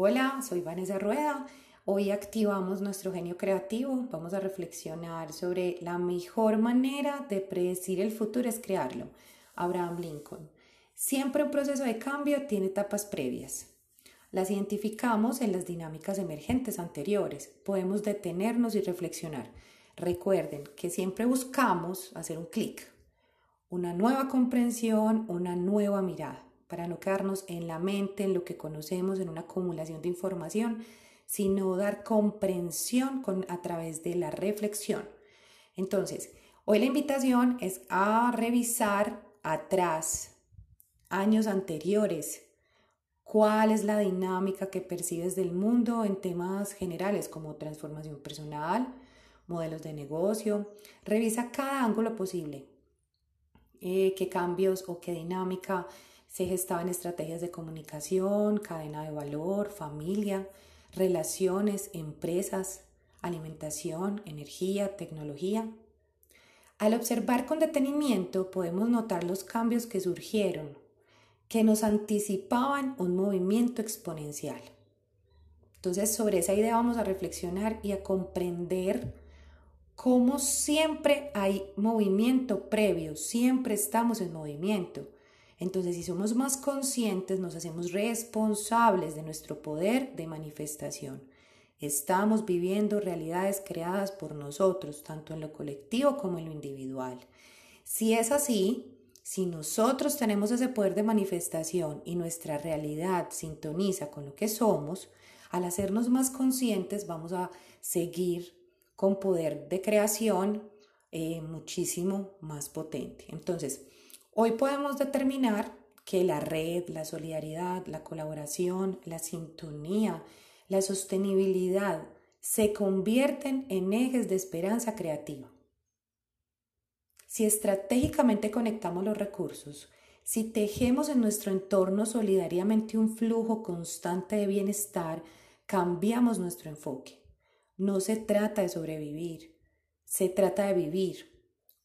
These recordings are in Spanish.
Hola, soy Vanessa Rueda. Hoy activamos nuestro genio creativo. Vamos a reflexionar sobre la mejor manera de predecir el futuro es crearlo. Abraham Lincoln. Siempre un proceso de cambio tiene etapas previas. Las identificamos en las dinámicas emergentes anteriores. Podemos detenernos y reflexionar. Recuerden que siempre buscamos hacer un clic, una nueva comprensión, una nueva mirada para no quedarnos en la mente, en lo que conocemos, en una acumulación de información, sino dar comprensión a través de la reflexión. Entonces, hoy la invitación es a revisar atrás, años anteriores, cuál es la dinámica que percibes del mundo en temas generales como transformación personal, modelos de negocio. Revisa cada ángulo posible, eh, qué cambios o qué dinámica se gestaban estrategias de comunicación, cadena de valor, familia, relaciones, empresas, alimentación, energía, tecnología. Al observar con detenimiento podemos notar los cambios que surgieron, que nos anticipaban un movimiento exponencial. Entonces sobre esa idea vamos a reflexionar y a comprender cómo siempre hay movimiento previo, siempre estamos en movimiento. Entonces, si somos más conscientes, nos hacemos responsables de nuestro poder de manifestación. Estamos viviendo realidades creadas por nosotros, tanto en lo colectivo como en lo individual. Si es así, si nosotros tenemos ese poder de manifestación y nuestra realidad sintoniza con lo que somos, al hacernos más conscientes vamos a seguir con poder de creación eh, muchísimo más potente. Entonces, Hoy podemos determinar que la red, la solidaridad, la colaboración, la sintonía, la sostenibilidad se convierten en ejes de esperanza creativa. Si estratégicamente conectamos los recursos, si tejemos en nuestro entorno solidariamente un flujo constante de bienestar, cambiamos nuestro enfoque. No se trata de sobrevivir, se trata de vivir,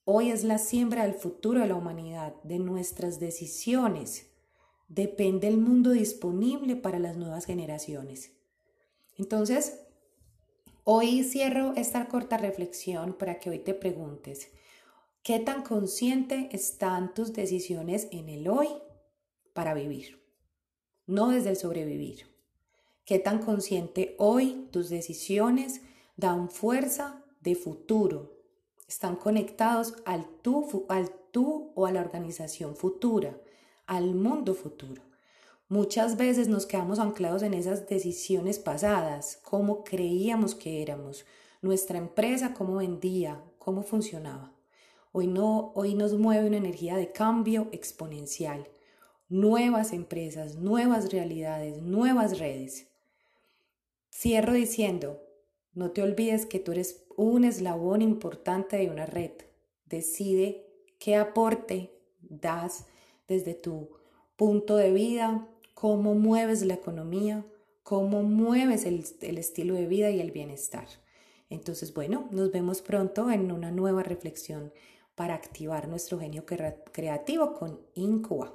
Hoy es la siembra del futuro de la humanidad, de nuestras decisiones. Depende el mundo disponible para las nuevas generaciones. Entonces, hoy cierro esta corta reflexión para que hoy te preguntes, ¿qué tan consciente están tus decisiones en el hoy para vivir? No desde el sobrevivir. ¿Qué tan consciente hoy tus decisiones dan fuerza de futuro, están conectados al tú, al tú o a la organización futura, al mundo futuro. Muchas veces nos quedamos anclados en esas decisiones pasadas, cómo creíamos que éramos, nuestra empresa, cómo vendía, cómo funcionaba. Hoy, no, hoy nos mueve una energía de cambio exponencial, nuevas empresas, nuevas realidades, nuevas redes. Cierro diciendo, no te olvides que tú eres un eslabón importante de una red. Decide qué aporte das desde tu punto de vida, cómo mueves la economía, cómo mueves el, estilo de vida y el bienestar. Entonces, bueno, nos vemos pronto en una nueva reflexión para activar nuestro genio creativo con Incuba.